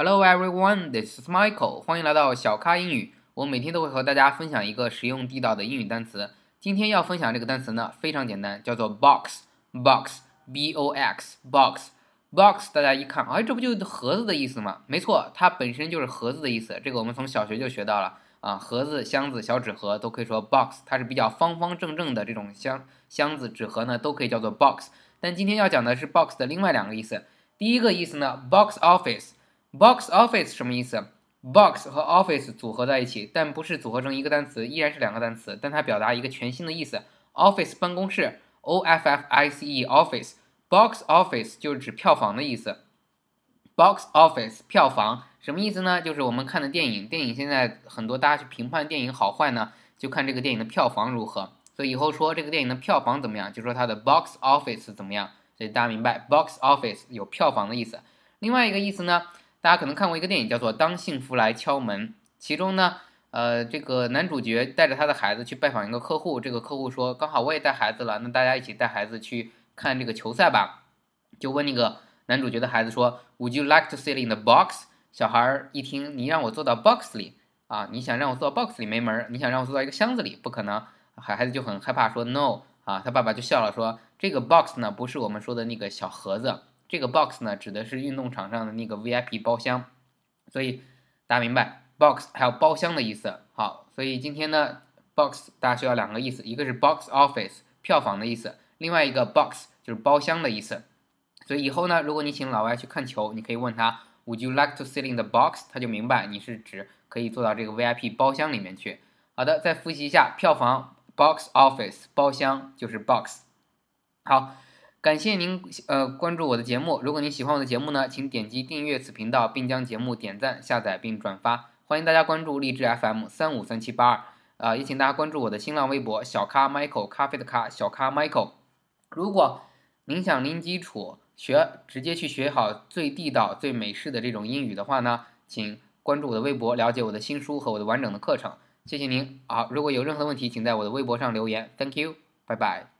Hello everyone, this is Michael. 欢迎来到小咖英语。我每天都会和大家分享一个实用地道的英语单词。今天要分享这个单词呢，非常简单，叫做 box。box, b-o-x, box, box。大家一看，哎，这不就盒子的意思吗？没错，它本身就是盒子的意思。这个我们从小学就学到了啊，盒子、箱子、小纸盒都可以说 box。它是比较方方正正的这种箱箱子、纸盒呢，都可以叫做 box。但今天要讲的是 box 的另外两个意思。第一个意思呢，box office。Box office 什么意思？box 和 office 组合在一起，但不是组合成一个单词，依然是两个单词，但它表达一个全新的意思。office 办公室，o f f i c e office。box office 就是指票房的意思。box office 票房什么意思呢？就是我们看的电影，电影现在很多大家去评判电影好坏呢，就看这个电影的票房如何。所以以后说这个电影的票房怎么样，就说它的 box office 怎么样。所以大家明白，box office 有票房的意思。另外一个意思呢，大家可能看过一个电影叫做《当幸福来敲门》，其中呢，呃，这个男主角带着他的孩子去拜访一个客户，这个客户说，刚好我也带孩子了，那大家一起带孩子去看这个球赛吧。就问那个男主角的孩子说，Would you like to sit in the box？小孩一听，你让我坐到 box 里啊，你想让我坐到 box 里没门儿，你想让我坐到一个箱子里，不可能。孩孩子就很害怕，说 No 啊，他爸爸就笑了，说这个 box 呢不是我们说的那个小盒子，这个 box 呢指的是运动场上的那个 VIP 包厢，所以大家明白 box 还有包厢的意思。好，所以今天呢 box 大家需要两个意思，一个是 box office 票房的意思，另外一个 box 就是包厢的意思。所以以后呢，如果你请老外去看球，你可以问他 Would you like to sit in the box？他就明白你是指可以坐到这个 VIP 包厢里面去。好的，再复习一下票房。Box office 包厢就是 box。好，感谢您呃关注我的节目。如果您喜欢我的节目呢，请点击订阅此频道，并将节目点赞、下载并转发。欢迎大家关注荔枝 FM 三五三七八二啊，也请大家关注我的新浪微博小咖 Michael 咖啡的咖小咖 Michael。如果您想零基础学直接去学好最地道、最美式的这种英语的话呢，请关注我的微博，了解我的新书和我的完整的课程。谢谢您，好，如果有任何问题，请在我的微博上留言。Thank you，拜拜。